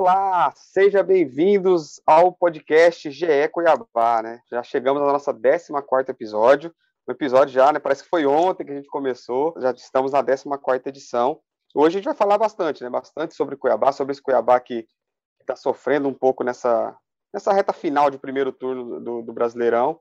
Olá, sejam bem-vindos ao podcast GE Cuiabá, né? Já chegamos ao nosso 14 episódio. O episódio já, né? Parece que foi ontem que a gente começou, já estamos na 14 edição. Hoje a gente vai falar bastante, né? Bastante sobre Cuiabá, sobre esse Cuiabá que está sofrendo um pouco nessa, nessa reta final de primeiro turno do, do Brasileirão.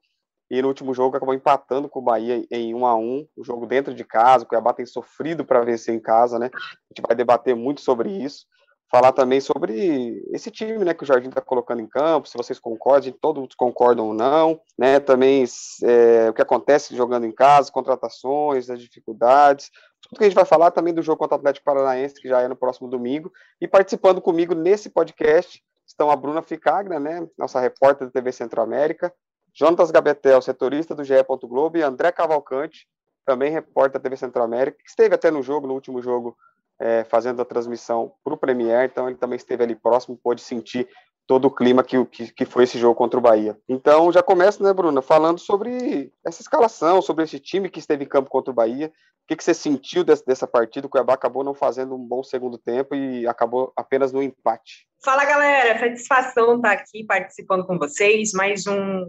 E no último jogo acabou empatando com o Bahia em 1 a 1 o jogo dentro de casa. O Cuiabá tem sofrido para vencer em casa, né? A gente vai debater muito sobre isso falar também sobre esse time, né, que o Jardim está colocando em campo, se vocês concordam, todos concordam ou não, né, também é, o que acontece jogando em casa, contratações, as dificuldades, tudo que a gente vai falar também do jogo contra o Atlético Paranaense, que já é no próximo domingo, e participando comigo nesse podcast estão a Bruna Ficagra, né, nossa repórter da TV Centro-América, Jonatas Gabetel, setorista do GE. Globo, e André Cavalcante, também repórter da TV Centro-América, que esteve até no jogo, no último jogo é, fazendo a transmissão para o Premier, então ele também esteve ali próximo, pôde sentir todo o clima que, que, que, foi esse jogo contra o Bahia. Então já começa, né, Bruna, falando sobre essa escalação, sobre esse time que esteve em campo contra o Bahia. O que, que você sentiu dessa, dessa partida? O Cuiabá acabou não fazendo um bom segundo tempo e acabou apenas no empate. Fala galera, satisfação estar aqui participando com vocês. Mais um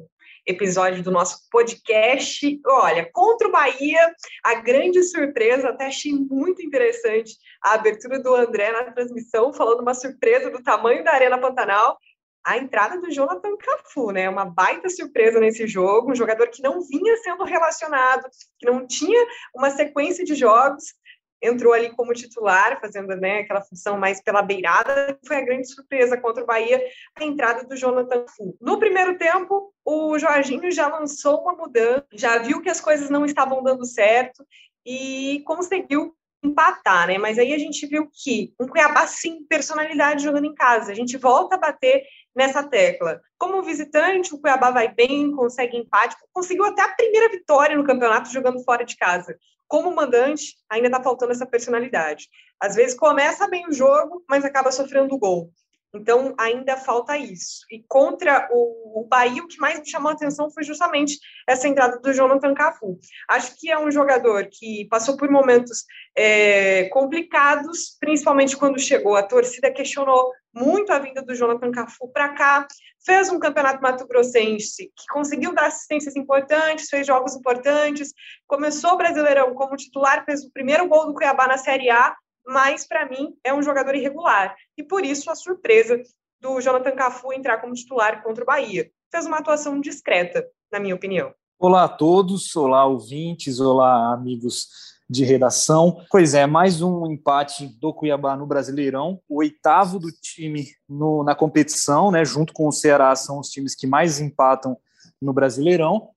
episódio do nosso podcast. Olha, contra o Bahia, a grande surpresa, até achei muito interessante a abertura do André na transmissão, falando uma surpresa do tamanho da Arena Pantanal. A entrada do Jonathan Cafu, né? Uma baita surpresa nesse jogo, um jogador que não vinha sendo relacionado, que não tinha uma sequência de jogos, entrou ali como titular, fazendo né, aquela função mais pela beirada. Foi a grande surpresa contra o Bahia, a entrada do Jonathan Fu. No primeiro tempo, o Jorginho já lançou uma mudança, já viu que as coisas não estavam dando certo e conseguiu empatar, né? Mas aí a gente viu que um Cuiabá sem personalidade jogando em casa. A gente volta a bater nessa tecla. Como visitante, o Cuiabá vai bem, consegue empate, conseguiu até a primeira vitória no campeonato jogando fora de casa como mandante, ainda está faltando essa personalidade. Às vezes começa bem o jogo, mas acaba sofrendo o gol. Então, ainda falta isso. E contra o, o Bahia, o que mais me chamou a atenção foi justamente essa entrada do Jonathan Cafu. Acho que é um jogador que passou por momentos é, complicados, principalmente quando chegou. A torcida questionou muito a vinda do Jonathan Cafu para cá. Fez um campeonato mato-grossense que conseguiu dar assistências importantes, fez jogos importantes. Começou o Brasileirão como titular, fez o primeiro gol do Cuiabá na Série A mas para mim é um jogador irregular. E por isso a surpresa do Jonathan Cafu entrar como titular contra o Bahia. Fez uma atuação discreta, na minha opinião. Olá a todos, olá ouvintes, olá amigos de redação. Pois é, mais um empate do Cuiabá no Brasileirão, o oitavo do time no, na competição, né? Junto com o Ceará, são os times que mais empatam no Brasileirão.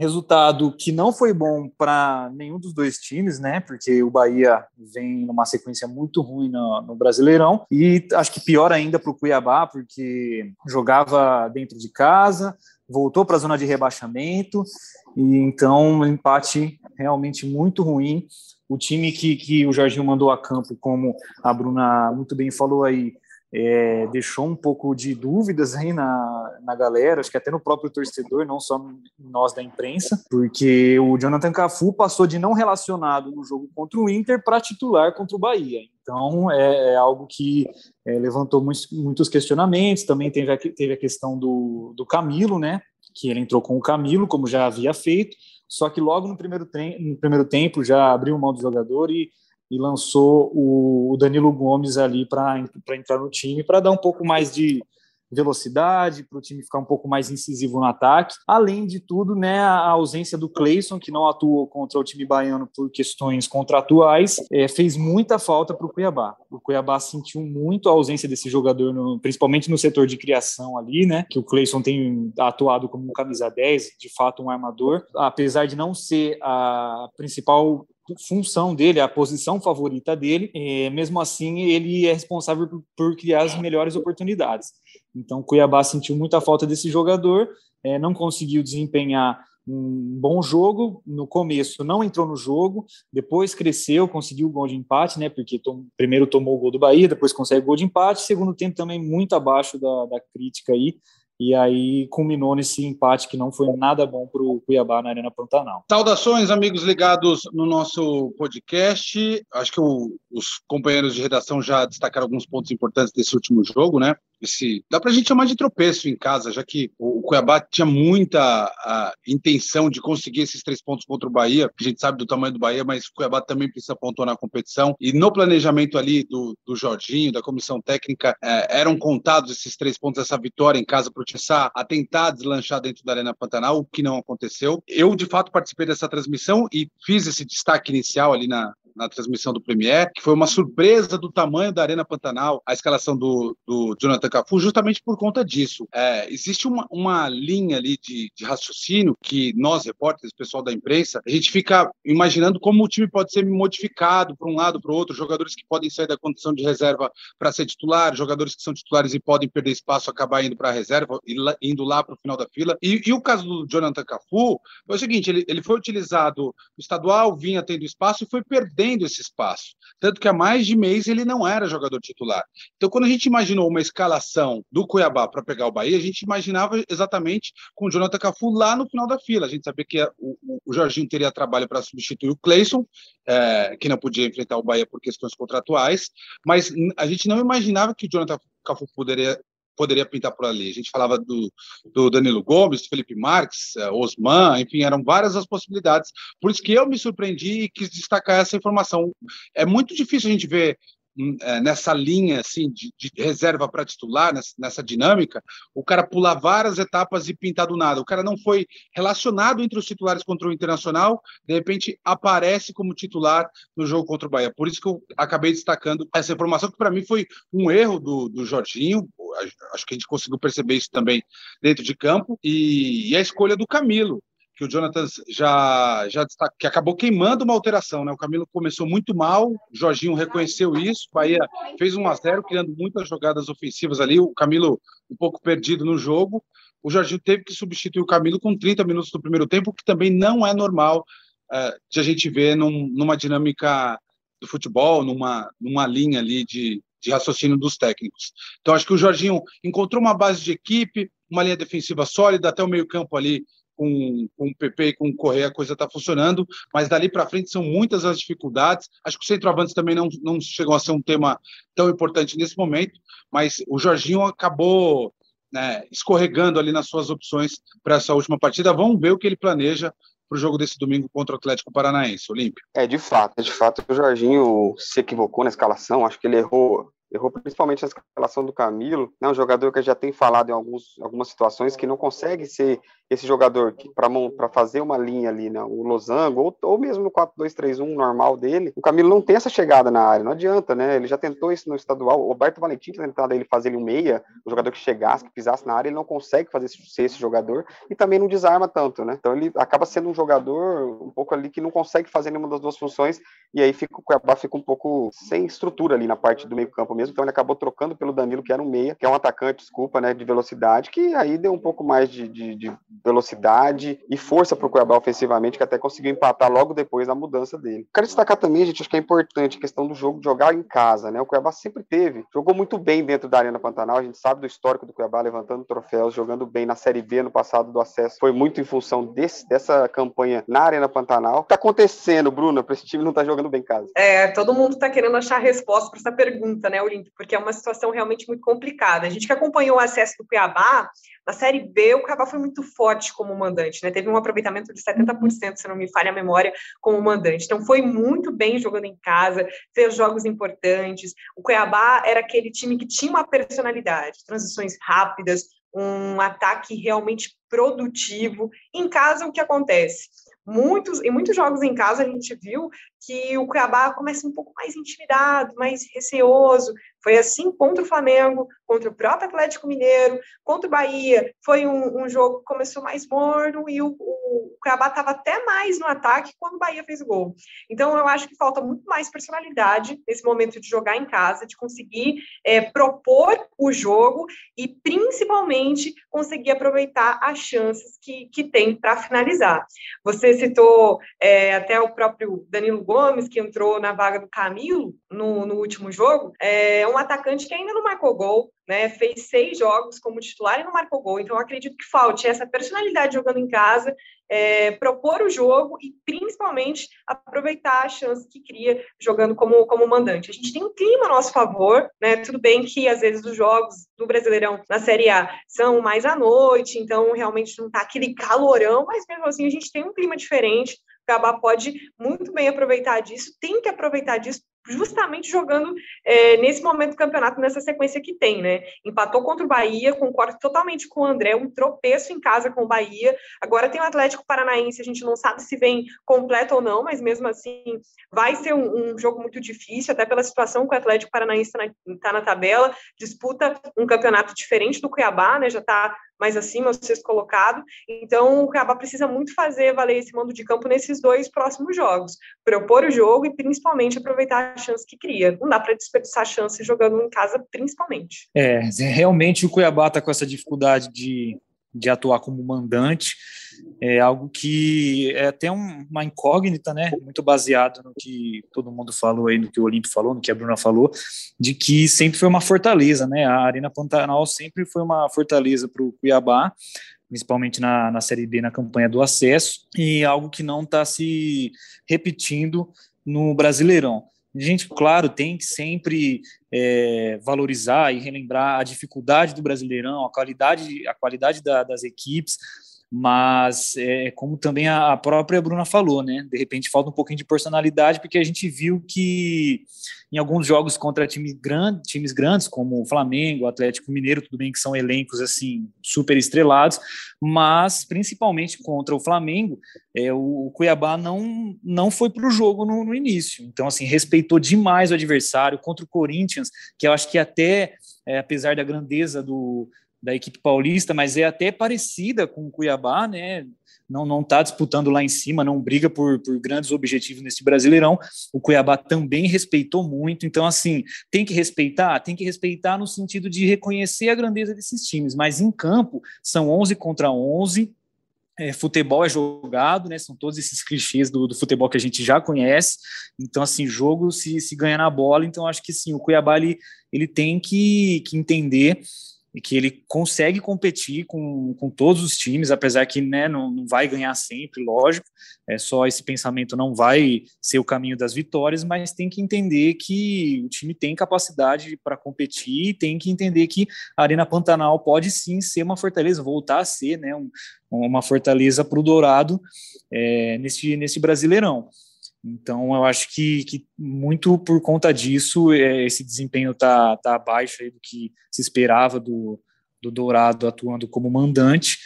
Resultado que não foi bom para nenhum dos dois times, né? Porque o Bahia vem numa sequência muito ruim no, no Brasileirão e acho que pior ainda para o Cuiabá, porque jogava dentro de casa, voltou para a zona de rebaixamento e então um empate realmente muito ruim. O time que, que o Jorginho mandou a campo, como a Bruna muito bem falou aí, é, deixou um pouco de dúvidas aí na, na galera, acho que até no próprio torcedor, não só nós da imprensa, porque o Jonathan Cafu passou de não relacionado no jogo contra o Inter para titular contra o Bahia. Então é, é algo que é, levantou muitos, muitos, questionamentos. Também teve a, teve a questão do, do Camilo, né? Que ele entrou com o Camilo, como já havia feito, só que logo no primeiro, no primeiro tempo já abriu mão do jogador e e lançou o, Danilo Gomes ali para entrar no time, para dar um pouco mais de velocidade, para o time ficar um pouco mais incisivo no ataque. Além de tudo, né, a ausência do Cleison, que não atuou contra o time baiano por questões contratuais, é, fez muita falta para o Cuiabá. O Cuiabá sentiu muito a ausência desse jogador, no, principalmente no setor de criação ali, né, que o Cleison tem atuado como um camisa 10, de fato um armador, apesar de não ser a principal função dele, a posição favorita dele, é, mesmo assim ele é responsável por, por, criar as melhores oportunidades. Então Cuiabá sentiu muita falta desse jogador, é, não conseguiu desempenhar um bom jogo no começo, não entrou no jogo, depois cresceu, conseguiu o gol de empate, né? Porque tom, primeiro tomou o gol do Bahia, depois consegue o gol de empate, segundo tempo também muito abaixo da, da crítica aí, e aí culminou nesse empate que não foi nada bom para o Cuiabá na Arena Pantanal. Saudações, amigos ligados no nosso podcast. Acho que o, os companheiros de redação já destacaram alguns pontos importantes desse último jogo, né? Esse, dá para a gente chamar de tropeço em casa, já que o, Cuiabá tinha muita intenção de conseguir esses três pontos contra o Bahia. A gente sabe do tamanho do Bahia, mas o Cuiabá também precisa pontuar na competição. E no planejamento ali do, do Jorginho, da comissão técnica, é, eram contados esses três pontos, essa vitória em casa para o começar a tentar deslanchar dentro da Arena Pantanal, o que não aconteceu. Eu, de fato, participei dessa transmissão e fiz esse destaque inicial ali na, na transmissão do Premier, que foi uma surpresa do tamanho da Arena Pantanal, a escalação do, do Jonathan Cafu, justamente por conta disso. É, existe uma, uma linha ali de, de raciocínio que nós, repórteres, pessoal da imprensa, a gente fica imaginando como o time pode ser modificado para um lado, para o outro, jogadores que podem sair da condição de reserva para ser titular, jogadores que são titulares e podem perder espaço, acabar indo para a reserva, indo lá para o final da fila. E, e, o caso do Jonathan Cafu foi o seguinte: ele, ele foi utilizado no estadual, vinha tendo espaço e foi perdendo perdendo esse espaço. Tanto que há mais de mês ele não era jogador titular. Então, quando a gente imaginou uma escalação do Cuiabá para pegar o Bahia, a gente imaginava exatamente com o Jonathan Cafu lá no final da fila. A gente sabia que o, o Jorginho teria trabalho para substituir o Cleison, é, que não podia enfrentar o Bahia por questões contratuais, mas a gente não imaginava que o Jonathan Cafu poderia poderia pintar por ali. A gente falava do, do Danilo Gomes, do Felipe Marques, uh, Osman, enfim, eram várias as possibilidades. Por isso que eu me surpreendi e quis destacar essa informação. É muito difícil a gente ver nessa linha assim de, de reserva para titular, nessa, nessa, dinâmica, o cara pular várias etapas e pintar do nada. O cara não foi relacionado entre os titulares contra o Internacional, de repente aparece como titular no jogo contra o Bahia. Por isso que eu acabei destacando essa informação, que para mim foi um erro do, do Jorginho. Acho que a gente conseguiu perceber isso também dentro de campo, e, e a escolha do Camilo que o Jonathan já, já que acabou queimando uma alteração, né? O Camilo começou muito mal, o Jorginho reconheceu isso, o Bahia fez 1 a 0 criando muitas jogadas ofensivas ali, o Camilo um pouco perdido no jogo. O Jorginho teve que substituir o Camilo com 30 minutos do primeiro tempo, que também não é normal uh, de a gente ver num, numa dinâmica do futebol, numa, numa linha ali de, de raciocínio dos técnicos. Então, acho que o Jorginho encontrou uma base de equipe, uma linha defensiva sólida, até o meio-campo ali com, com o PP e com o Correia a coisa está funcionando, mas dali para frente são muitas as dificuldades. Acho que os centroavantes também não, não chegam a ser um tema tão importante nesse momento, mas o Jorginho acabou né, escorregando ali nas suas opções para essa última partida. Vamos ver o que ele planeja para o jogo desse domingo contra o Atlético Paranaense, Olímpio. É, de fato, de fato, o Jorginho se equivocou na escalação, acho que ele errou errou principalmente a escalação do Camilo, né, um jogador que já tem falado em alguns, algumas situações que não consegue ser esse jogador para fazer uma linha ali, né, o losango, ou, ou mesmo no 4-2-3-1 normal dele, o Camilo não tem essa chegada na área, não adianta, né? Ele já tentou isso no estadual, o Roberto Valentim tentado ele fazer ele um meia, um jogador que chegasse, que pisasse na área, ele não consegue fazer ser esse jogador e também não desarma tanto, né? Então ele acaba sendo um jogador um pouco ali que não consegue fazer nenhuma das duas funções e aí fica, o fica um pouco sem estrutura ali na parte do meio campo mesmo, então ele acabou trocando pelo Danilo, que era um meia, que é um atacante, desculpa, né, de velocidade, que aí deu um pouco mais de, de, de velocidade e força para o Cuiabá ofensivamente, que até conseguiu empatar logo depois da mudança dele. Quero destacar também, gente, acho que é importante a questão do jogo de jogar em casa, né? O Cuiabá sempre teve, jogou muito bem dentro da Arena Pantanal, a gente sabe do histórico do Cuiabá levantando troféus, jogando bem na Série B no passado do acesso, foi muito em função desse, dessa campanha na Arena Pantanal. O que tá acontecendo, Bruna, para esse time não tá jogando bem em casa? É, todo mundo está querendo achar resposta para essa pergunta, né, Olímpio? Porque é uma situação realmente muito complicada. A gente que acompanhou o acesso do Cuiabá, na Série B, o Cuiabá foi muito forte como mandante, né? Teve um aproveitamento de 70%, se não me falha a memória, como mandante. Então, foi muito bem jogando em casa, fez jogos importantes. O Cuiabá era aquele time que tinha uma personalidade, transições rápidas, um ataque realmente produtivo. Em casa, o que acontece? Muitos, em muitos jogos em casa a gente viu que o Cuiabá começa um pouco mais intimidado, mais receoso. Foi assim contra o Flamengo, contra o próprio Atlético Mineiro, contra o Bahia. Foi um, um jogo que começou mais morno e o, o, o Cuiabá estava até mais no ataque quando o Bahia fez o gol. Então eu acho que falta muito mais personalidade nesse momento de jogar em casa, de conseguir é, propor o jogo e principalmente conseguir aproveitar as chances que, que tem para finalizar. Você citou é, até o próprio Danilo Gomes, que entrou na vaga do Camilo no, no último jogo, é um atacante que ainda não marcou gol, né? Fez seis jogos como titular e não marcou gol. Então, acredito que falte essa personalidade jogando em casa, é, propor o jogo e, principalmente, aproveitar a chance que cria jogando como, como mandante. A gente tem um clima a nosso favor, né? Tudo bem que, às vezes, os jogos do Brasileirão na Série A são mais à noite, então, realmente não está aquele calorão, mas mesmo assim, a gente tem um clima diferente. Gabá pode muito bem aproveitar disso, tem que aproveitar disso justamente jogando é, nesse momento do campeonato, nessa sequência que tem, né? Empatou contra o Bahia, concordo totalmente com o André, um tropeço em casa com o Bahia. Agora tem o Atlético Paranaense, a gente não sabe se vem completo ou não, mas mesmo assim vai ser um, um jogo muito difícil, até pela situação que o Atlético Paranaense está na, tá na tabela, disputa um campeonato diferente do Cuiabá, né? Já está mais acima, o sexto colocado. Então, o Cuiabá precisa muito fazer valer esse mando de campo nesses dois próximos jogos, propor o jogo e principalmente aproveitar a chance que cria. Não dá para desperdiçar chance jogando em casa, principalmente. É, realmente o Cuiabá está com essa dificuldade de, de atuar como mandante. É algo que é até uma incógnita, né? Muito baseado no que todo mundo falou aí, no que o Olímpio falou, no que a Bruna falou, de que sempre foi uma fortaleza, né? A Arena Pantanal sempre foi uma fortaleza para o Cuiabá, principalmente na, na Série B, na campanha do acesso, e algo que não está se repetindo no Brasileirão. A gente, claro, tem que sempre é, valorizar e relembrar a dificuldade do Brasileirão, a qualidade, a qualidade da, das equipes, mas é, como também a própria Bruna falou, né? De repente falta um pouquinho de personalidade, porque a gente viu que em alguns jogos contra times, grande, times grandes, como o Flamengo, Atlético Mineiro, tudo bem que são elencos assim super estrelados, mas principalmente contra o Flamengo, é, o, Cuiabá não, não foi para o jogo no, no, início. Então, assim, respeitou demais o adversário contra o Corinthians, que eu acho que até, é, apesar da grandeza do da equipe paulista, mas é até parecida com o Cuiabá, né? Não não está disputando lá em cima, não briga por, por grandes objetivos nesse Brasileirão. O Cuiabá também respeitou muito, então assim tem que respeitar, tem que respeitar no sentido de reconhecer a grandeza desses times. Mas em campo são 11 contra 11. É, futebol é jogado, né? São todos esses clichês do, do, futebol que a gente já conhece. Então, assim, jogo se, se ganha na bola. Então, acho que sim, o Cuiabá ele, ele tem que, que entender que ele consegue competir com, com todos os times, apesar que né, não, não vai ganhar sempre, lógico, é só esse pensamento não vai ser o caminho das vitórias, mas tem que entender que o time tem capacidade para competir, tem que entender que a Arena Pantanal pode sim ser uma fortaleza, voltar a ser né, um, uma fortaleza para o Dourado é, nesse, nesse Brasileirão. Então, eu acho que, que muito por conta disso, é, esse desempenho está tá abaixo do que se esperava do, do Dourado atuando como mandante.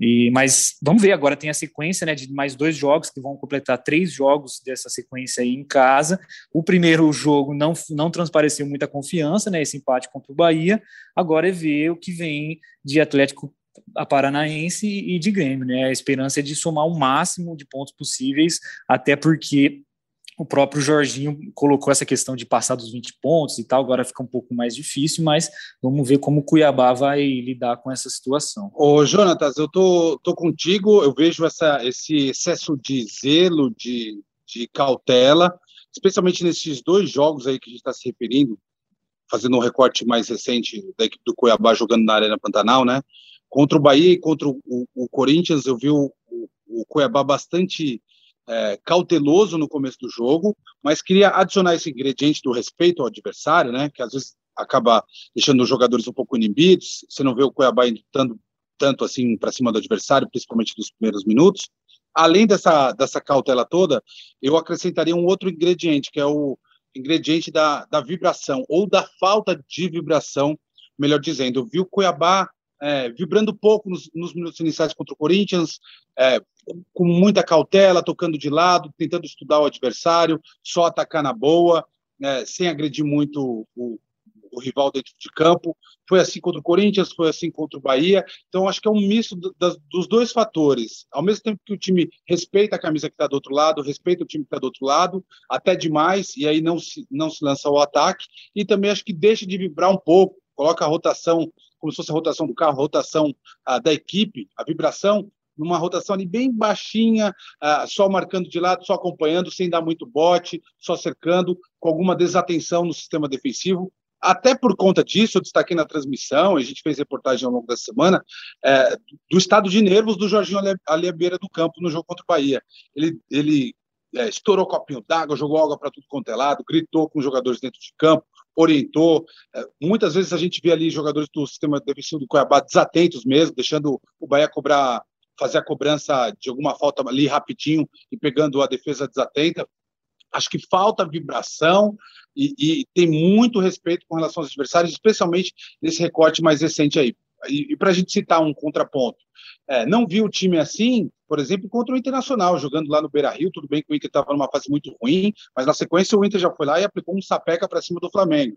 E, mas vamos ver, agora tem a sequência né, de mais dois jogos que vão completar três jogos dessa sequência aí em casa. O primeiro jogo não, não transpareceu muita confiança, né, esse empate contra o Bahia. Agora é ver o que vem de Atlético a Paranaense e de Grêmio, né? A esperança é de somar o máximo de pontos possíveis, até porque o próprio Jorginho colocou essa questão de passar dos 20 pontos e tal, agora fica um pouco mais difícil, mas vamos ver como o Cuiabá vai lidar com essa situação. Ô, Jonatas, eu tô, tô contigo, eu vejo essa, esse excesso de zelo, de, de cautela, especialmente nesses dois jogos aí que a gente está se referindo, fazendo um recorte mais recente da equipe do Cuiabá jogando na Arena Pantanal, né? Contra o Bahia e contra o, o Corinthians, eu vi o, o, Cuiabá bastante é, cauteloso no começo do jogo, mas queria adicionar esse ingrediente do respeito ao adversário, né? Que às vezes acaba deixando os jogadores um pouco inibidos. Você não vê o Cuiabá indo tanto, tanto assim para cima do adversário, principalmente nos primeiros minutos. Além dessa, dessa cautela toda, eu acrescentaria um outro ingrediente, que é o ingrediente da, da vibração, ou da falta de vibração, melhor dizendo. Eu vi o Cuiabá é, vibrando pouco nos, nos, minutos iniciais contra o Corinthians, é, com muita cautela, tocando de lado, tentando estudar o adversário, só atacar na boa, é, sem agredir muito o, o, rival dentro de campo. Foi assim contra o Corinthians, foi assim contra o Bahia. Então, acho que é um misto do, das, dos dois fatores. Ao mesmo tempo que o time respeita a camisa que está do outro lado, respeita o time que está do outro lado, até demais, e aí não se, não se lança ao ataque, e também acho que deixa de vibrar um pouco, coloca a rotação como se fosse a rotação do carro, rotação ah, da equipe, a vibração, numa rotação ali bem baixinha, ah, só marcando de lado, só acompanhando, sem dar muito bote, só cercando, com alguma desatenção no sistema defensivo. até por conta disso, eu destaquei na transmissão, a gente fez reportagem ao longo da semana, é, do estado de nervos do Jorginho ali à beira do campo no jogo contra o Bahia. Ele, ele é, estourou copinho d'água, jogou água para tudo quanto é lado, gritou com os jogadores dentro de campo, orientou. É, muitas vezes a gente vê ali jogadores do sistema defensivo do Cuiabá desatentos mesmo, deixando o Bahia cobrar, fazer a cobrança de alguma falta ali rapidinho e pegando a defesa desatenta. Acho que falta vibração e, e tem muito respeito com relação aos adversários, especialmente nesse recorte mais recente aí. E, e para a gente citar um contraponto, é, não vi o time assim por exemplo, contra o Internacional, jogando lá no Beira Rio. Tudo bem que o Inter estava numa fase muito ruim, mas na sequência o Inter já foi lá e aplicou um sapeca para cima do Flamengo.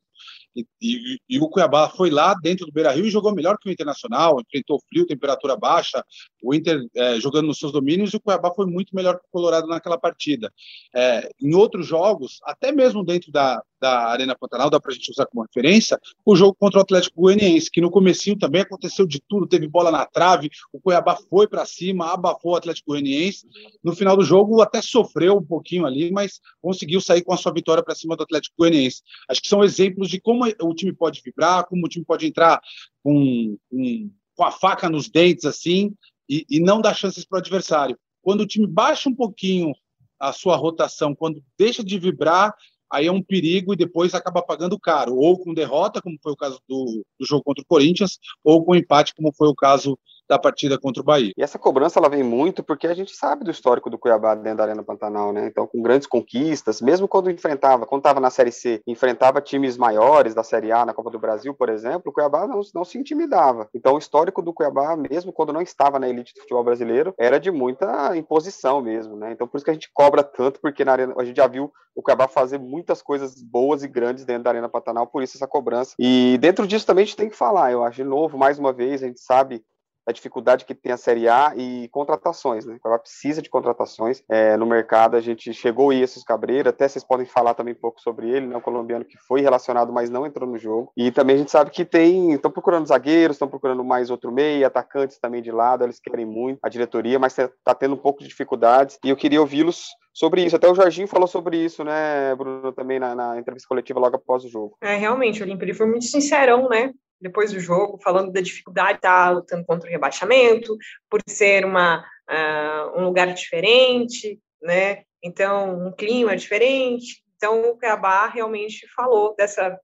E, e, e, o Cuiabá foi lá dentro do Beira Rio e jogou melhor que o Internacional, enfrentou frio, temperatura baixa, o Inter é, jogando nos seus domínios e o Cuiabá foi muito melhor que o Colorado naquela partida. É, em outros jogos, até mesmo dentro da, da Arena Pantanal, dá para a gente usar como referência, o jogo contra o Atlético Goianiense, que no comecinho também aconteceu de tudo, teve bola na trave, o Cuiabá foi para cima, abafou Atlético Goianiense. No final do jogo, até sofreu um pouquinho ali, mas conseguiu sair com a sua vitória para cima do Atlético Goianiense. Acho que são exemplos de como o time pode vibrar, como o time pode entrar com, com, com a faca nos dentes, assim, e, e não dar chances para o adversário. Quando o time baixa um pouquinho a sua rotação, quando deixa de vibrar, aí é um perigo e depois acaba pagando caro, ou com derrota, como foi o caso do, do jogo contra o Corinthians, ou com empate, como foi o caso da partida contra o Bahia. E essa cobrança ela vem muito porque a gente sabe do histórico do Cuiabá dentro da Arena Pantanal, né? Então, com grandes conquistas, mesmo quando enfrentava, quando estava na Série C, enfrentava times maiores da Série A na Copa do Brasil, por exemplo, o Cuiabá não, não se intimidava. Então, o histórico do Cuiabá, mesmo quando não estava na elite do futebol brasileiro, era de muita imposição mesmo, né? Então, por isso que a gente cobra tanto, porque na arena, a gente já viu o Cuiabá fazer muitas coisas boas e grandes dentro da Arena Pantanal, por isso essa cobrança. E dentro disso também a gente tem que falar, eu acho, de novo, mais uma vez, a gente sabe a dificuldade que tem a Série A e contratações, né? Ela precisa de contratações é, no mercado. A gente chegou aí esses Cabreira, até vocês podem falar também um pouco sobre ele, né? O colombiano que foi relacionado, mas não entrou no jogo. E também a gente sabe que tem, estão procurando zagueiros, estão procurando mais outro meio, atacantes também de lado, eles querem muito a diretoria, mas está tendo um pouco de dificuldades. E eu queria ouvi-los sobre isso. Até o Jorginho falou sobre isso, né, Bruno, também na, na entrevista coletiva logo após o jogo. É, realmente, o Olímpio foi muito sincerão, né? Depois do jogo, falando da dificuldade de estar lutando contra o rebaixamento, por ser uma, uh, um lugar diferente, né? Então, um clima diferente. Então, o Cuiabá realmente falou dessa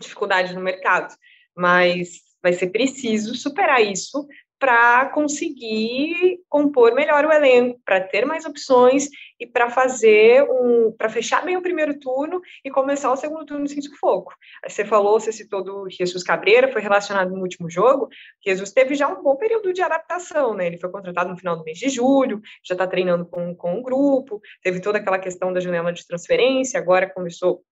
dificuldade no mercado, mas vai ser preciso superar isso para conseguir compor melhor o elenco, para ter mais opções e para fazer um, para fechar bem o primeiro turno e começar o segundo turno sem sufoco. Você falou, você citou do Jesus Cabreira, foi relacionado no último jogo. Jesus teve já um bom período de adaptação, né? Ele foi contratado no final do mês de julho, já está treinando com, com um grupo, teve toda aquela questão da janela de transferência, agora começou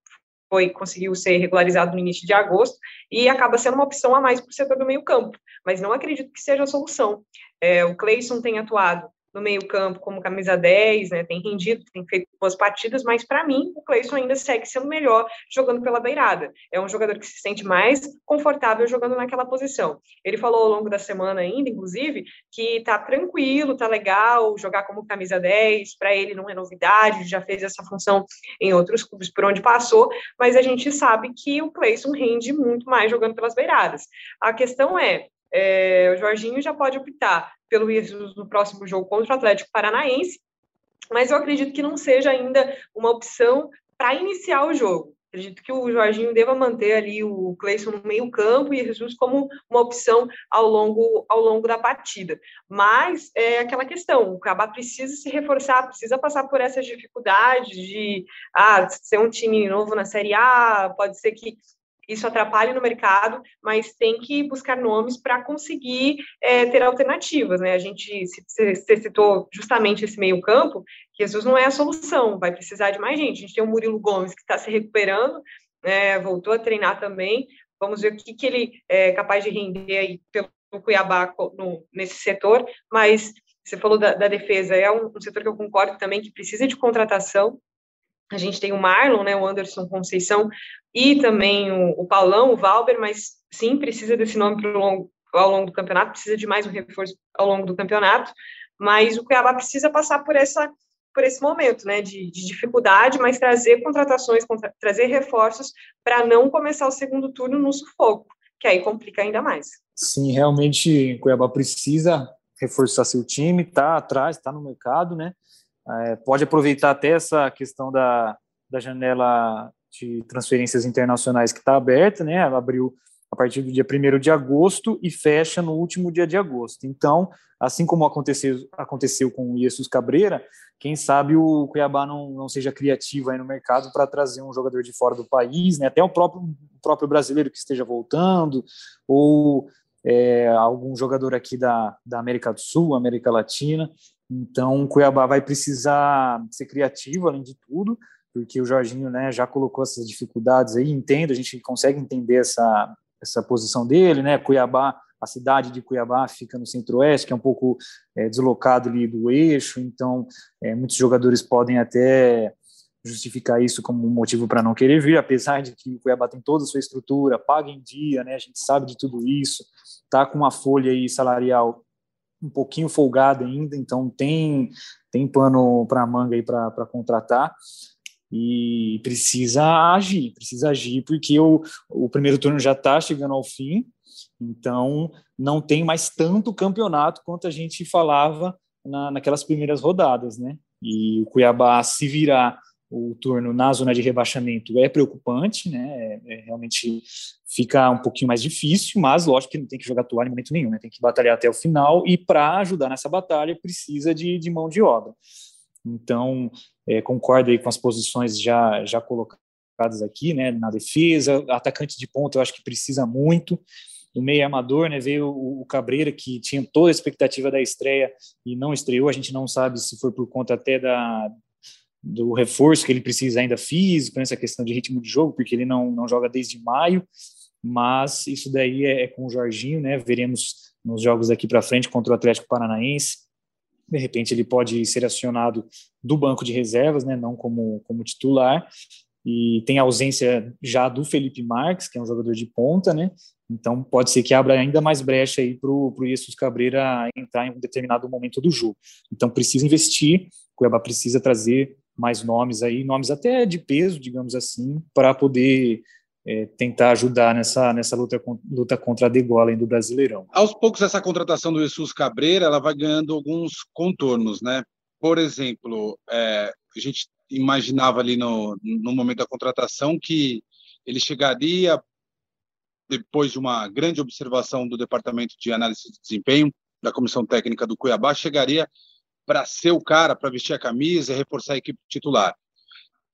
foi conseguiu ser regularizado no início de agosto e acaba sendo uma opção a mais para o setor do meio campo, mas não acredito que seja a solução. É, o Cleison tem atuado no meio-campo como camisa 10, né, tem rendido, tem feito boas partidas, mas para mim o Cleison ainda segue sendo melhor jogando pela beirada. É um jogador que se sente mais confortável jogando naquela posição. Ele falou ao longo da semana ainda, inclusive, que tá tranquilo, tá legal jogar como camisa 10, para ele não é novidade, já fez essa função em outros clubes por onde passou, mas a gente sabe que o Cleison rende muito mais jogando pelas beiradas. A questão é, é, o Jorginho já pode optar pelo Jesus no próximo jogo contra o Atlético Paranaense, mas eu acredito que não seja ainda uma opção para iniciar o jogo. Acredito que o Jorginho deva manter ali o Cleison no meio campo e Jesus como uma opção ao longo, ao longo da partida. Mas é aquela questão, o Cabá precisa se reforçar, precisa passar por essas dificuldades de ah, ser um time novo na Série A, pode ser que isso atrapalha no mercado, mas tem que buscar nomes para conseguir é, ter alternativas, né? A gente, você citou justamente esse meio campo, Jesus não é a solução, vai precisar de mais gente. A gente tem o Murilo Gomes que está se recuperando, né, voltou a treinar também, vamos ver o que, que ele é capaz de render aí pelo Cuiabá no, nesse setor, mas você falou da, da defesa, é um, um setor que eu concordo também que precisa de contratação, a gente tem o Marlon, né, o Anderson Conceição, e também o, o Paulão, o Valber, mas sim, precisa desse nome longo, ao longo do campeonato, precisa de mais um reforço ao longo do campeonato, mas o Cuiabá precisa passar por essa por esse momento, né, de, de dificuldade, mas trazer contratações, contra, trazer reforços para não começar o segundo turno no sufoco, que aí complica ainda mais. Sim, realmente Cuiabá precisa reforçar seu time, tá atrás, está no mercado, né? É, pode aproveitar até essa questão da, da janela de transferências internacionais que está aberta, né? Ela abriu a partir do dia 1 de agosto e fecha no último dia de agosto. Então, assim como aconteceu, aconteceu com o Jesus Cabreira, quem sabe o Cuiabá não, não seja criativo aí no mercado para trazer um jogador de fora do país, né? até o próprio, o próprio brasileiro que esteja voltando, ou é, algum jogador aqui da, da América do Sul, América Latina. Então, o Cuiabá vai precisar ser criativo, além de tudo, porque o Jorginho né, já colocou essas dificuldades aí, entendo, a gente consegue entender essa, essa posição dele, né? Cuiabá, a cidade de Cuiabá fica no centro-oeste, que é um pouco é, deslocado ali do eixo, então é, muitos jogadores podem até justificar isso como um motivo para não querer vir, apesar de que o Cuiabá tem toda a sua estrutura, paga em dia, né? A gente sabe de tudo isso, tá com uma folha aí salarial um pouquinho folgada ainda, então tem tem pano para manga aí para contratar e precisa agir, precisa agir porque o, o primeiro turno já está chegando ao fim, então não tem mais tanto campeonato quanto a gente falava na, naquelas primeiras rodadas, né? E o Cuiabá se virar o turno na zona de rebaixamento é preocupante, né? É, é, realmente fica um pouquinho mais difícil, mas lógico que não tem que jogar toalha em momento nenhum, né? Tem que batalhar até o final e para ajudar nessa batalha precisa de, de mão de obra. Então, é, concordo aí com as posições já, já colocadas aqui, né, na defesa, atacante de ponta eu acho que precisa muito, o meio armador, né, veio o, o Cabreira, que tinha toda a expectativa da estreia e não estreou, a gente não sabe se foi por conta até da, do reforço que ele precisa ainda físico, nessa questão de ritmo de jogo, porque ele não, não joga desde maio, mas isso daí é, é com o Jorginho, né, veremos nos jogos daqui para frente contra o Atlético Paranaense, de repente ele pode ser acionado do banco de reservas, né, não como, como titular, e tem ausência já do Felipe Marques, que é um jogador de ponta, né, então pode ser que abra ainda mais brecha aí para o Jesus Cabreira entrar em um determinado momento do jogo. Então precisa investir, o Cuiabá precisa trazer mais nomes aí, nomes até de peso, digamos assim, para poder é, tentar ajudar nessa, nessa luta, luta contra a degola do Brasileirão. Aos poucos, essa contratação do Jesus Cabreira ela vai ganhando alguns contornos, né? Por exemplo, é, a gente imaginava ali no, no momento da contratação que ele chegaria depois de uma grande observação do Departamento de Análise de Desempenho da Comissão Técnica do Cuiabá, chegaria para ser o cara, para vestir a camisa e reforçar a equipe titular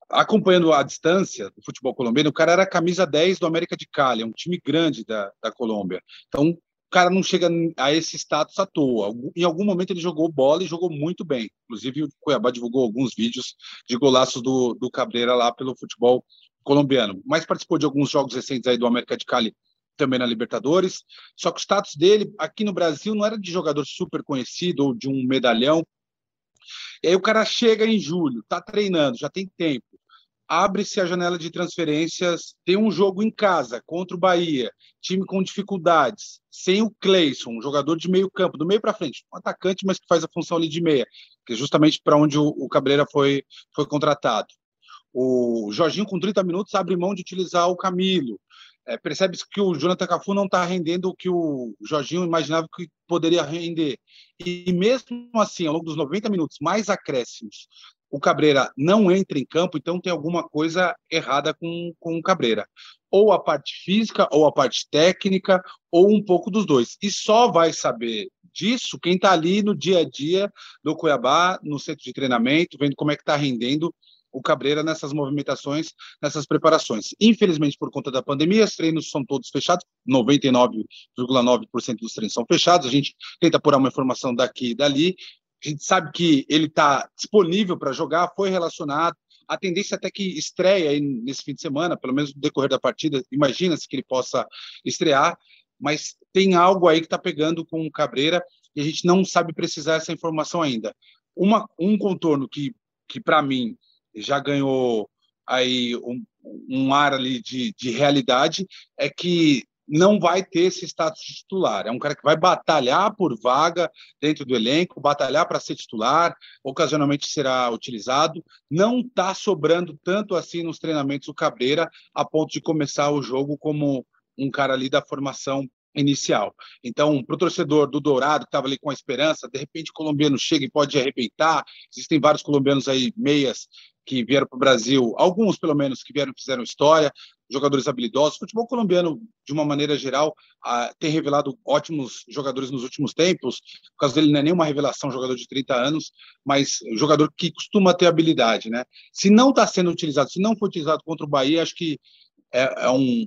acompanhando a distância do futebol colombiano, o cara era camisa 10 do América de Cali, é um time grande da, da Colômbia. Então, o cara não chega a esse status à toa. Em algum momento ele jogou bola e jogou muito bem. Inclusive, o Cuiabá divulgou alguns vídeos de golaços do, do Cabreira lá pelo futebol colombiano. Mas participou de alguns jogos recentes aí do América de Cali também na Libertadores. Só que o status dele aqui no Brasil não era de jogador super conhecido ou de um medalhão. E aí o cara chega em julho, tá treinando, já tem tempo abre-se a janela de transferências, tem um jogo em casa contra o Bahia, time com dificuldades, sem o Cleison, um jogador de meio campo, do meio para frente, um atacante, mas que faz a função ali de meia, que é justamente para onde o, o Cabreira foi, foi contratado. O Jorginho, com 30 minutos, abre mão de utilizar o Camilo. É, Percebe-se que o Jonathan Cafu não está rendendo o que o Jorginho imaginava que poderia render. E mesmo assim, ao longo dos 90 minutos, mais acréscimos, o Cabreira não entra em campo, então tem alguma coisa errada com, com o Cabreira. Ou a parte física, ou a parte técnica, ou um pouco dos dois. E só vai saber disso quem está ali no dia a dia do Cuiabá, no centro de treinamento, vendo como é que está rendendo o Cabreira nessas movimentações, nessas preparações. Infelizmente, por conta da pandemia, os treinos são todos fechados, 99,9% dos treinos são fechados. A gente tenta apurar uma informação daqui e dali, a gente sabe que ele está disponível para jogar, foi relacionado. A tendência é até que estreia aí nesse fim de semana, pelo menos no decorrer da partida, imagina-se que ele possa estrear, mas tem algo aí que está pegando com o Cabreira e a gente não sabe precisar essa informação ainda. Uma, um contorno que, que para mim, já ganhou aí um, um ar ali de, de realidade é que não vai ter esse status de titular. É um cara que vai batalhar por vaga dentro do elenco, batalhar para ser titular, ocasionalmente será utilizado. Não está sobrando tanto assim nos treinamentos o Cabreira a ponto de começar o jogo como um cara ali da formação inicial. Então, para o torcedor do Dourado, que estava ali com a esperança, de repente o colombiano chega e pode arrebentar. Existem vários colombianos aí, meias, que vieram para o Brasil, alguns pelo menos que vieram fizeram história, jogadores habilidosos. O futebol colombiano, de uma maneira geral, uh, tem revelado ótimos jogadores nos últimos tempos. O caso dele não é nenhuma revelação, jogador de 30 anos, mas jogador que costuma ter habilidade. Né? Se não está sendo utilizado, se não foi utilizado contra o Bahia, acho que é, é um,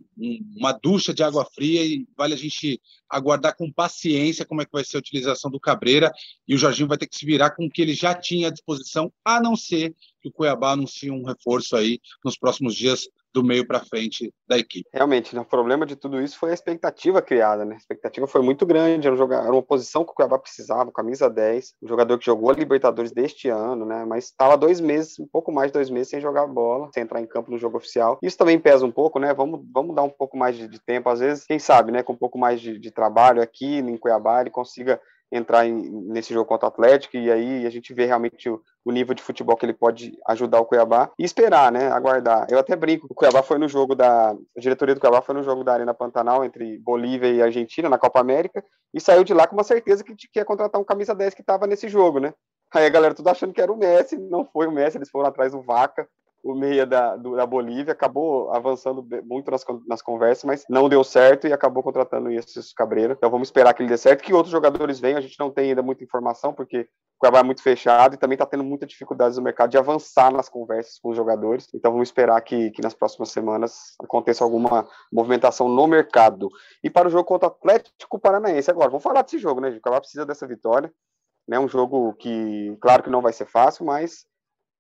uma ducha de água fria e vale a gente aguardar com paciência como é que vai ser a utilização do Cabreira e o Jorginho vai ter que se virar com o que ele já tinha à disposição, a não ser que o Cuiabá anuncie um reforço aí nos próximos dias do meio para frente da equipe. Realmente, né, o problema de tudo isso foi a expectativa criada, né? A expectativa foi muito grande, era, um era uma posição que o Cuiabá precisava, camisa 10, um jogador que jogou a Libertadores deste ano, né? Mas estava dois meses, um pouco mais de dois meses sem jogar bola, sem entrar em campo no jogo oficial. Isso também pesa um pouco, né? Vamos, vamos dar um pouco mais de, de tempo, às vezes, quem sabe, né? Com um pouco mais de, de trabalho aqui em Cuiabá, ele consiga entrar em, nesse jogo contra o Atlético e aí a gente vê realmente o, o, nível de futebol que ele pode ajudar o Cuiabá e esperar, né, aguardar. Eu até brinco, o Cuiabá foi no jogo da a diretoria do Cuiabá foi no jogo da Arena Pantanal entre Bolívia e Argentina na Copa América e saiu de lá com uma certeza que, que ia contratar um camisa 10 que estava nesse jogo, né? Aí a galera tudo achando que era o Messi, não foi o Messi, eles foram atrás do Vaca, o meia da, do, da Bolívia, acabou avançando muito nas, nas conversas, mas não deu certo e acabou contratando esses Cabreira. Então vamos esperar que ele dê certo, que outros jogadores venham, a gente não tem ainda muita informação, porque o Cuiabá é muito fechado e também está tendo muita dificuldade no mercado de avançar nas conversas com os jogadores. Então vamos esperar que, que nas próximas semanas aconteça alguma movimentação no mercado. E para o jogo contra o Atlético Paranaense, agora, vamos falar desse jogo, né? O Cuiabá precisa dessa vitória. Né, um jogo que, claro que não vai ser fácil, mas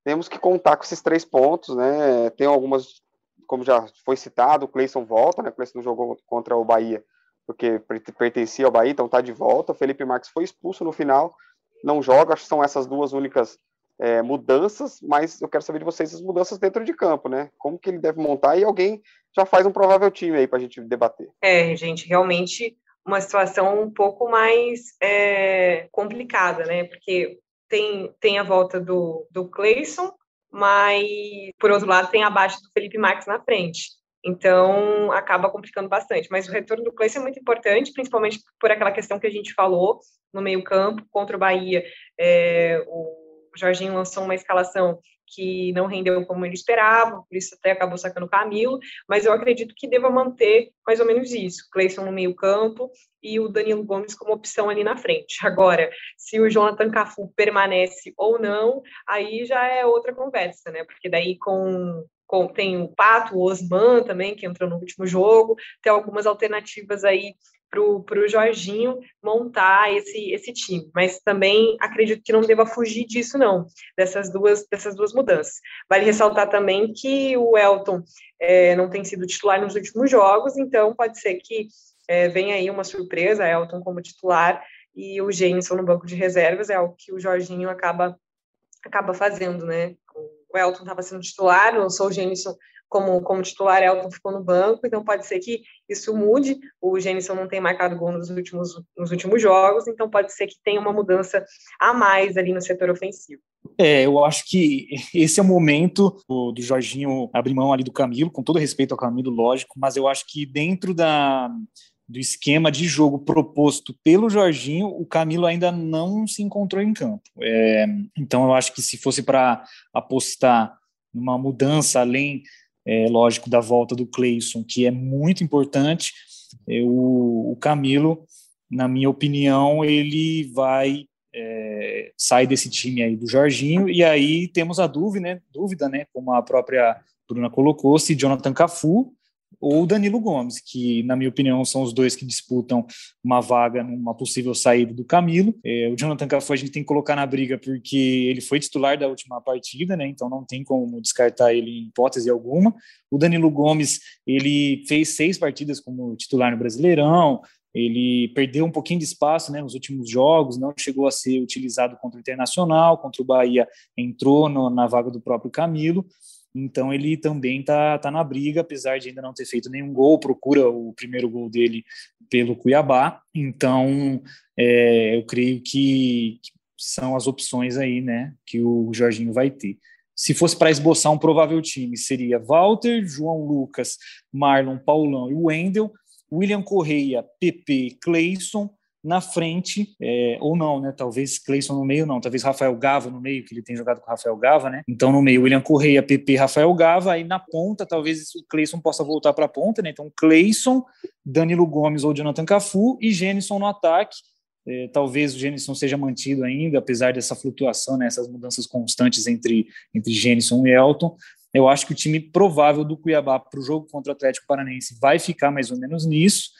temos que contar com esses três pontos, né? Tem algumas, como já foi citado, o Cleison volta, né? O Cleison jogou contra o Bahia porque pertencia ao Bahia, então está de volta. O Felipe Marques foi expulso no final, não joga. Acho que são essas duas únicas é, mudanças, mas eu quero saber de vocês as mudanças dentro de campo, né? Como que ele deve montar e alguém já faz um provável time aí para a gente debater. É, gente, realmente uma situação um pouco mais é, complicada, né? Porque tem, tem a volta do, do Cleison, mas, por outro lado, tem a baixa do Felipe Marques na frente. Então, acaba complicando bastante. Mas o retorno do Cleison é muito importante, principalmente por aquela questão que a gente falou no meio-campo contra o Bahia. É, o Jorginho lançou uma escalação que não rendeu como ele esperava, por isso até acabou sacando o Camilo, mas eu acredito que deva manter mais ou menos isso, Cleison no meio campo e o Danilo Gomes como opção ali na frente. Agora, se o Jonathan Cafu permanece ou não, aí já é outra conversa, né, porque daí com com, tem o Pato, o Osman também, que entrou no último jogo, tem algumas alternativas aí para o Jorginho montar esse, esse time. Mas também acredito que não deva fugir disso, não, dessas duas, dessas duas mudanças. Vale ressaltar também que o Elton é, não tem sido titular nos últimos jogos, então pode ser que é, venha aí uma surpresa, Elton como titular e o Jameson no banco de reservas, é algo que o Jorginho acaba, acaba fazendo, né? O Elton estava sendo titular, o Jameson como, como titular, Elton ficou no banco, então pode ser que isso mude. O Gênison não tem marcado gol nos últimos, nos últimos jogos, então pode ser que tenha uma mudança a mais ali no setor ofensivo. É, eu acho que esse é o momento do, do Jorginho abrir mão ali do Camilo, com todo respeito ao Camilo, lógico, mas eu acho que dentro da, do esquema de jogo proposto pelo Jorginho, o Camilo ainda não se encontrou em campo. É, então eu acho que se fosse para apostar numa mudança além é, lógico, da volta do Cleison, que é muito importante. O, Camilo, na minha opinião, ele vai é, sair desse time aí do Jorginho, e aí temos a dúvida, né, dúvida, né, como a própria Bruna colocou, se Jonathan Cafu ou Danilo Gomes, que, na minha opinião, são os dois que disputam uma vaga numa possível saída do Camilo. É, o Jonathan Cafu a gente tem que colocar na briga porque ele foi titular da última partida, né? Então não tem como descartar ele em hipótese alguma. O Danilo Gomes, ele fez seis partidas como titular no Brasileirão, ele perdeu um pouquinho de espaço né, nos últimos jogos, não chegou a ser utilizado contra o Internacional, contra o Bahia entrou no, na vaga do próprio Camilo. Então ele também tá, tá na briga, apesar de ainda não ter feito nenhum gol, procura o primeiro gol dele pelo Cuiabá, então é, eu creio que, que são as opções aí, né, que o Jorginho vai ter. Se fosse para esboçar um provável time, seria Walter, João Lucas, Marlon, Paulão e Wendel, William Correia, PP, Cleison, na frente, é, ou não, né? Talvez Cleison no meio, não. Talvez Rafael Gava no meio, que ele tem jogado com Rafael Gava, né? Então, no meio, William Correia, PP, Rafael Gava. Aí na ponta, talvez o Cleison possa voltar para a ponta, né? Então, Cleison, Danilo Gomes ou Jonathan Cafu e Gênison no ataque. É, talvez o Gênison seja mantido ainda, apesar dessa flutuação, né, essas mudanças constantes entre, entre Gênison e Elton. Eu acho que o time provável do Cuiabá para o jogo contra o Atlético Paranaense vai ficar mais ou menos nisso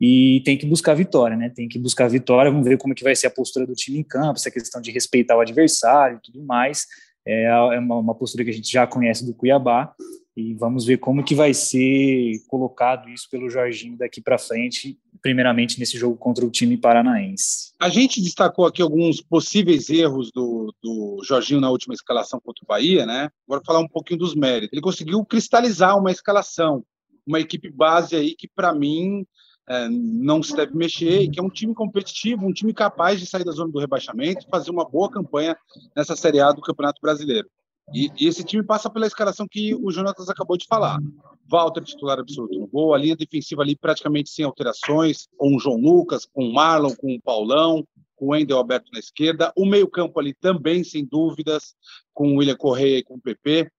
e tem que buscar vitória, né? Tem que buscar vitória. Vamos ver como é que vai ser a postura do time em campo, essa questão de respeitar o adversário e tudo mais. É, é uma, uma postura que a gente já conhece do Cuiabá e vamos ver como que vai ser colocado isso pelo Jorginho daqui para frente, primeiramente nesse jogo contra o time paranaense. A gente destacou aqui alguns possíveis erros do, do Jorginho na última escalação contra o Bahia, né? Agora falar um pouquinho dos méritos. Ele conseguiu cristalizar uma escalação, uma equipe base aí que para mim é, não se deve mexer, que é um time competitivo, um time capaz de sair da zona do rebaixamento e fazer uma boa campanha nessa Série A do Campeonato Brasileiro. E, e, esse time passa pela escalação que o Jonatas acabou de falar. Walter, titular absoluto no gol, a linha defensiva ali praticamente sem alterações, com o João Lucas, com o Marlon, com o Paulão, com o Wendel aberto na esquerda. O meio-campo ali também, sem dúvidas, com o William Correia e com o PP.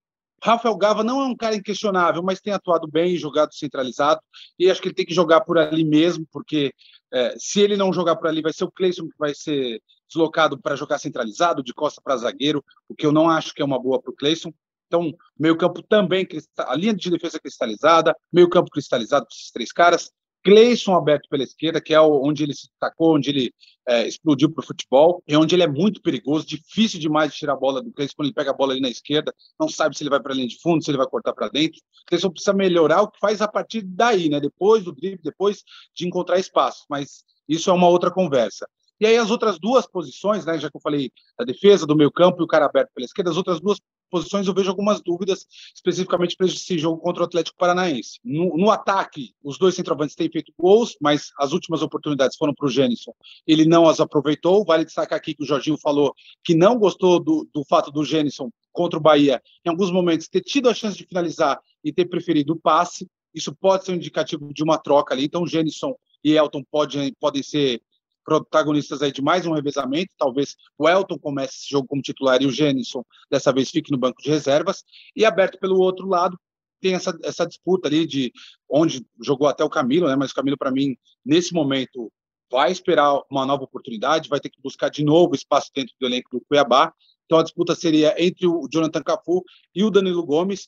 Rafael Gava não é um cara inquestionável, mas tem atuado bem, jogado centralizado, e acho que ele tem que jogar por ali mesmo, porque é, se ele não jogar por ali, vai ser o Cleison que vai ser deslocado para jogar centralizado, de costa para zagueiro, o que eu não acho que é uma boa para o Cleison. Então, meio-campo também, a linha de defesa cristalizada, meio-campo cristalizado para esses três caras. Cleison aberto pela esquerda, que é onde ele se destacou, onde ele é, explodiu para o futebol, e onde ele é muito perigoso, difícil demais de tirar a bola do Cleison quando ele pega a bola ali na esquerda, não sabe se ele vai para a linha de fundo, se ele vai cortar para dentro. O Cleison precisa melhorar o que faz a partir daí, né? depois do drible, depois de encontrar espaço, mas isso é uma outra conversa. E aí as outras duas posições, né, já que eu falei da defesa, do meio campo e o cara aberto pela esquerda, as outras duas posições eu vejo algumas dúvidas especificamente para esse jogo contra o Atlético Paranaense. No, no, ataque, os dois centroavantes têm feito gols, mas as últimas oportunidades foram para o Gênison. Ele não as aproveitou. Vale destacar aqui que o Jorginho falou que não gostou do, do fato do Gênison contra o Bahia, em alguns momentos, ter tido a chance de finalizar e ter preferido o passe. Isso pode ser um indicativo de uma troca ali. Então, Gênison e Elton pode, podem ser protagonistas aí de mais um revezamento. Talvez o Elton comece esse jogo como titular e o Gênison dessa vez fique no banco de reservas. E aberto pelo outro lado, tem essa, essa disputa ali de onde jogou até o Camilo, né? Mas o Camilo, para mim, nesse momento, vai esperar uma nova oportunidade, vai ter que buscar de novo espaço dentro do elenco do Cuiabá. Então a disputa seria entre o Jonathan Cafu e o Danilo Gomes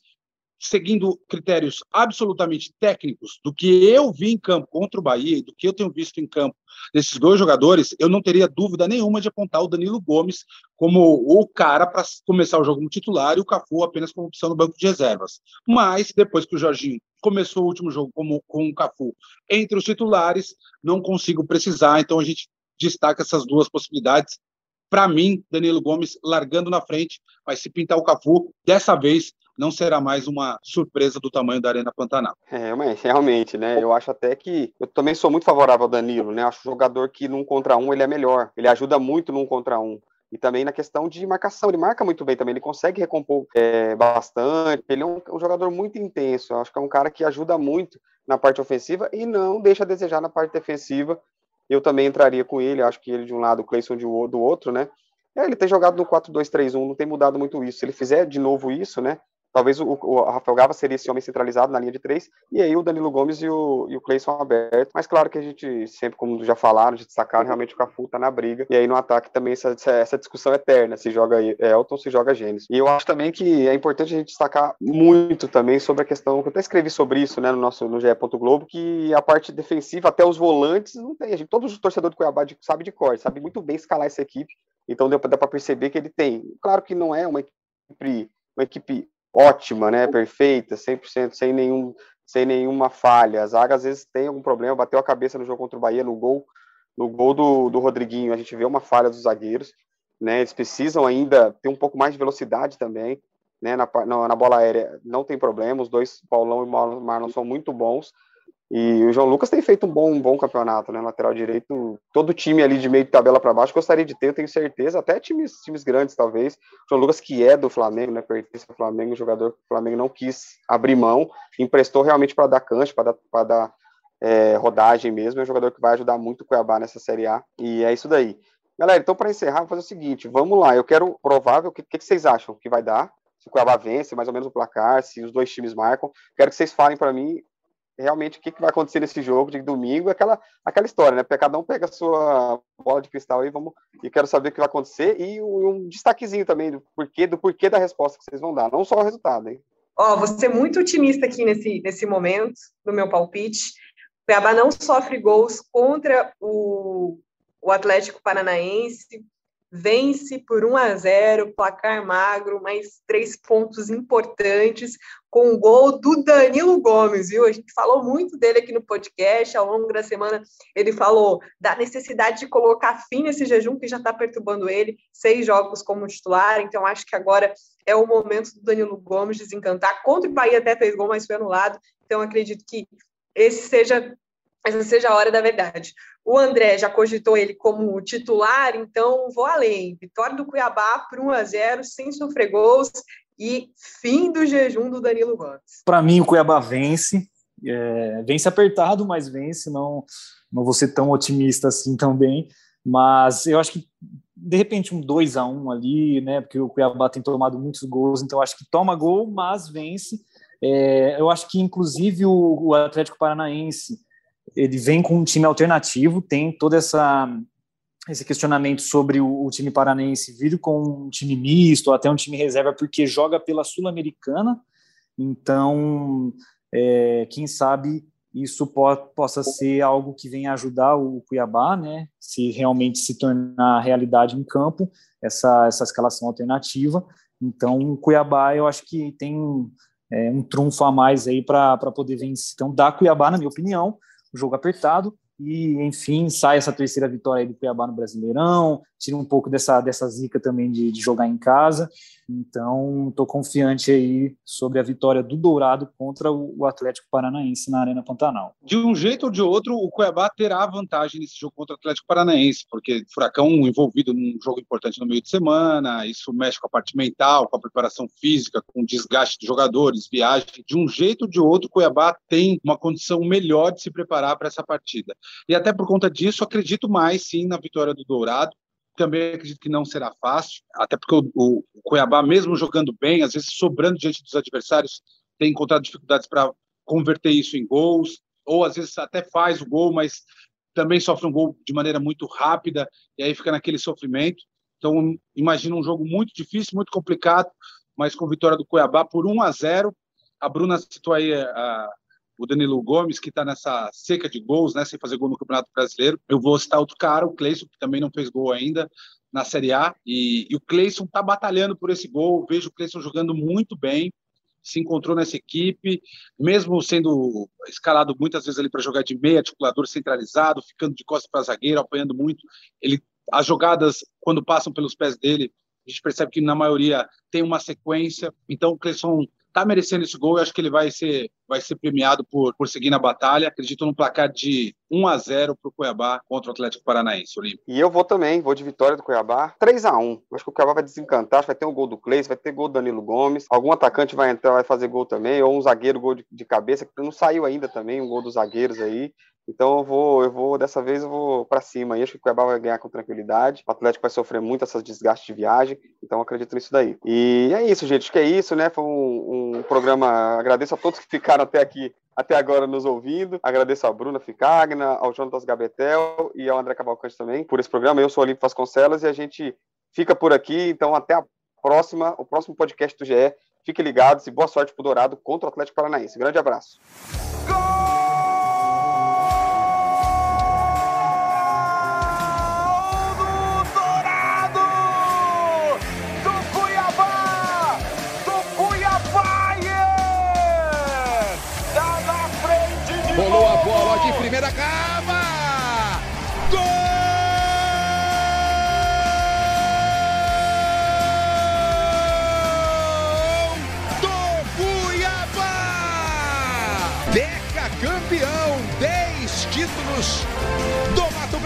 seguindo critérios absolutamente técnicos do que eu vi em campo contra o Bahia, do que eu tenho visto em campo desses dois jogadores, eu não teria dúvida nenhuma de apontar o Danilo Gomes como o cara para começar o jogo como titular e o Cafu apenas como opção no banco de reservas. Mas depois que o Jorginho começou o último jogo como, com o Cafu entre os titulares, não consigo precisar, então a gente destaca essas duas possibilidades. Para mim, Danilo Gomes largando na frente, mas se pintar o Cafu, dessa vez não será mais uma surpresa do tamanho da Arena Pantanal. É, mas realmente, né? Eu acho até que eu também sou muito favorável ao Danilo, né? Acho um jogador que num contra um ele é melhor. Ele ajuda muito num contra um e também na questão de marcação, ele marca muito bem também, ele consegue recompor é, bastante, ele é um, um, jogador muito intenso, eu acho que é um cara que ajuda muito na parte ofensiva e não deixa a desejar na parte defensiva, eu também entraria com ele, acho que ele de um lado, o Cleison do outro, né, é, ele tem jogado no 4-2-3-1, não tem mudado muito isso, se ele fizer de novo isso, né, Talvez o, o, Rafael Gava seria esse homem centralizado na linha de três, e aí o Danilo Gomes e o, e o Cleison aberto. Mas claro que a gente, sempre como já falaram, já destacaram, realmente o Cafu tá na briga. E aí no ataque também essa, essa discussão eterna, se joga Elton, se joga Gênesis. E eu acho também que é importante a gente destacar muito também sobre a questão, que eu até escrevi sobre isso, né, no nosso no GE. Globo, que a parte defensiva, até os volantes, não tem. A gente, todos os torcedores do Cuiabá sabe de cor, sabe muito bem escalar essa equipe. Então dá para perceber que ele tem. Claro que não é uma equipe, uma equipe ótima, né, perfeita, 100%, sem nenhum sem nenhuma falha. A zaga às vezes tem algum problema, bateu a cabeça no jogo contra o Bahia no gol, no gol do, do Rodriguinho, a gente vê uma falha dos zagueiros, né? Eles precisam ainda ter um pouco mais de velocidade também. né, na, na, na, bola aérea não tem problema, os dois, Paulão e Marlon, são muito bons, e o João Lucas tem feito um bom, um bom campeonato, né? Lateral direito, todo time ali de meio de tabela para baixo gostaria de ter, eu tenho certeza, até times, times grandes talvez. O João Lucas, que é do Flamengo, né? Pertence ao Flamengo, jogador que o Flamengo não quis abrir mão, emprestou realmente para dar cancha, para dar, dar é, rodagem mesmo. É um jogador que vai ajudar muito o Cuiabá nessa Série A, e é isso daí. Galera, então para encerrar, vou fazer o seguinte: vamos lá, eu quero provável, o que, que vocês acham que vai dar? Se o Cuiabá vence, mais ou menos o placar, se os dois times marcam. Quero que vocês falem para mim realmente o que, que vai acontecer nesse jogo de domingo, aquela, aquela história, né? Cada um pega a sua bola de cristal aí, vamos, e quero saber o que vai acontecer e um, destaquezinho também do porquê, do porquê da resposta que vocês vão dar, não só o resultado, hein? Ó, oh, vou ser muito otimista aqui nesse, nesse momento, no meu palpite. O Cuiabá não sofre gols contra o, o Atlético Paranaense, vence por 1 a 0, placar magro, mais três pontos importantes, com o gol do Danilo Gomes, viu? A gente falou muito dele aqui no podcast, ao longo da semana ele falou da necessidade de colocar fim nesse jejum que já está perturbando ele, seis jogos como titular, então acho que agora é o momento do Danilo Gomes desencantar. Contra o Bahia até fez gol, mas foi anulado, então acredito que esse seja essa seja a hora da verdade. O André já cogitou ele como titular, então vou além. Vitória do Cuiabá por 1 a 0 sem sofrer gols e fim do jejum do Danilo Gomes. Para mim, o Cuiabá vence. É, vence apertado, mas vence. Não, não vou ser tão otimista assim também. Mas eu acho que, de repente, um 2 a 1 ali, né? Porque o Cuiabá tem tomado muitos gols, então acho que toma gol, mas vence. É, eu acho que, inclusive, o, o Atlético Paranaense ele vem com um time alternativo, tem toda essa esse questionamento sobre o, o time paranense vir com um time misto, ou até um time reserva, porque joga pela Sul-Americana. Então, é, quem sabe isso po possa ser algo que venha ajudar o Cuiabá, né? Se realmente se tornar realidade em campo, essa, essa escalação alternativa. Então, o Cuiabá, eu acho que tem é, um trunfo a mais aí para poder vencer. Então, dá Cuiabá, na minha opinião, jogo apertado, e enfim sai essa terceira vitória do Cuiabá no Brasileirão, tira um pouco dessa, dessa zica também de, de jogar em casa. Então, estou confiante aí sobre a vitória do Dourado contra o, Atlético Paranaense na Arena Pantanal. De um jeito ou de outro, o Cuiabá terá vantagem nesse jogo contra o Atlético Paranaense, porque Furacão envolvido num jogo importante no meio de semana, isso mexe com a parte mental, com a preparação física, com o desgaste de jogadores, viagem. De um jeito ou de outro, o Cuiabá tem uma condição melhor de se preparar para essa partida. E até por conta disso, acredito mais sim na vitória do Dourado também acredito que não será fácil, até porque o, o, Cuiabá, mesmo jogando bem, às vezes sobrando diante dos adversários, tem encontrado dificuldades para converter isso em gols, ou às vezes até faz o gol, mas também sofre um gol de maneira muito rápida, e aí fica naquele sofrimento. Então, imagina um jogo muito difícil, muito complicado, mas com vitória do Cuiabá por 1 a 0. A Bruna citou aí a, o Danilo Gomes, que está nessa seca de gols, né, sem fazer gol no Campeonato Brasileiro. Eu vou citar outro cara, o Cleison, que também não fez gol ainda na Série A. E, e o Cleison está batalhando por esse gol. vejo o Cleison jogando muito bem, se encontrou nessa equipe, mesmo sendo escalado muitas vezes ali para jogar de meia, articulador centralizado, ficando de costas para zagueiro, apanhando muito. Ele, as jogadas, quando passam pelos pés dele, a gente percebe que na maioria tem uma sequência. Então o Cleison está merecendo esse gol. Eu acho que ele vai ser, vai ser premiado por, por seguir na batalha. Acredito num placar de 1 a 0 para o Cuiabá contra o Atlético Paranaense, Olímpio. E eu vou também, vou de vitória do Cuiabá. 3 a 1 Acho que o Cuiabá vai desencantar. Vai ter um gol do Cleis, vai ter gol do Danilo Gomes. Algum atacante vai entrar, vai fazer gol também. Ou um zagueiro, gol de, de cabeça, que não saiu ainda também, um gol dos zagueiros aí. Então eu vou, eu vou dessa vez eu vou para cima. E acho que o Cuiabá vai ganhar com tranquilidade. O Atlético vai sofrer muito essas desgastes de viagem. Então acredito nisso daí. E é isso, gente. Acho que é isso, né? Foi um, um programa. Agradeço a todos que ficaram até aqui, até agora nos ouvindo. Agradeço a Bruna Ficagna, ao Jonatas Gabetel e ao André Cavalcante também por esse programa. Eu sou o Olímpio Vasconcelos e a gente fica por aqui. Então até a próxima, o próximo podcast do GE. Fiquem ligados e boa sorte pro Dourado contra o Atlético Paranaense. Grande abraço.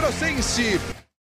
Grossense.